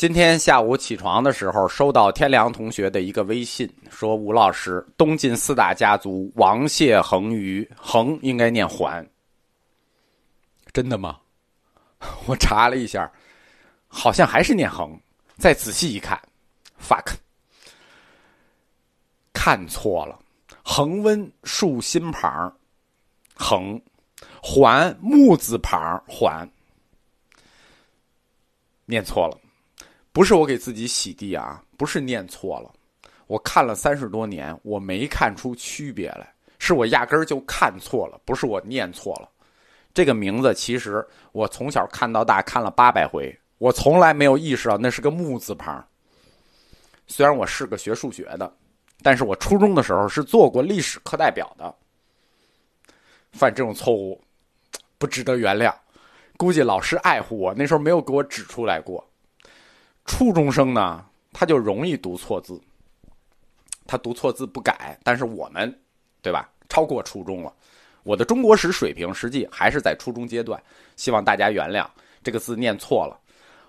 今天下午起床的时候，收到天良同学的一个微信，说吴老师，东晋四大家族王谢恒于恒应该念桓，真的吗？我查了一下，好像还是念恒。再仔细一看，fuck，看错了，恒温竖心旁，恒，还木字旁还，念错了。不是我给自己洗地啊，不是念错了。我看了三十多年，我没看出区别来，是我压根儿就看错了，不是我念错了。这个名字其实我从小看到大，看了八百回，我从来没有意识到那是个木字旁。虽然我是个学数学的，但是我初中的时候是做过历史课代表的。犯这种错误不值得原谅，估计老师爱护我，那时候没有给我指出来过。初中生呢，他就容易读错字，他读错字不改，但是我们，对吧？超过初中了，我的中国史水平实际还是在初中阶段，希望大家原谅这个字念错了。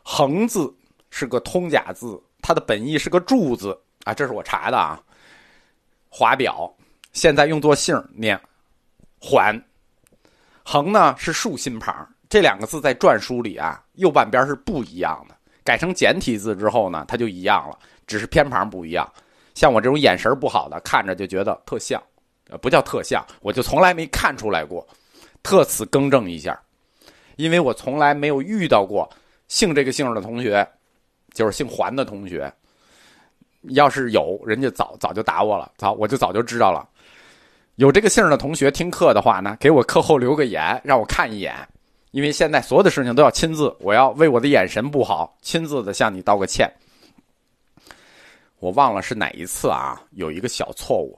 横字是个通假字，它的本意是个柱字啊，这是我查的啊。华表现在用作姓念还，横呢是竖心旁，这两个字在篆书里啊，右半边是不一样的。改成简体字之后呢，它就一样了，只是偏旁不一样。像我这种眼神不好的，看着就觉得特像，呃，不叫特像，我就从来没看出来过，特此更正一下，因为我从来没有遇到过姓这个姓的同学，就是姓环的同学。要是有人家早早就打我了，早我就早就知道了。有这个姓的同学听课的话呢，给我课后留个言，让我看一眼。因为现在所有的事情都要亲自，我要为我的眼神不好，亲自的向你道个歉。我忘了是哪一次啊，有一个小错误，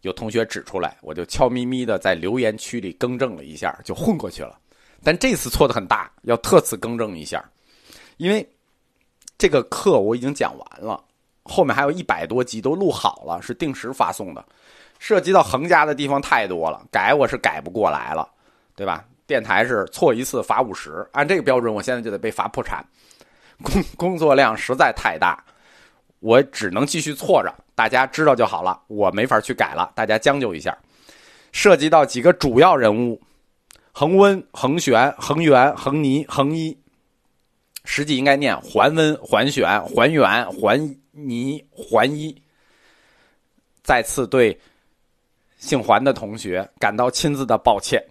有同学指出来，我就悄咪咪的在留言区里更正了一下，就混过去了。但这次错的很大，要特此更正一下，因为这个课我已经讲完了，后面还有一百多集都录好了，是定时发送的，涉及到横加的地方太多了，改我是改不过来了，对吧？电台是错一次罚五十，按这个标准，我现在就得被罚破产。工工作量实在太大，我只能继续错着，大家知道就好了。我没法去改了，大家将就一下。涉及到几个主要人物：恒温、恒玄、恒元、恒尼、恒一。实际应该念桓温、桓玄、还原、还尼、桓一。再次对姓环的同学感到亲自的抱歉。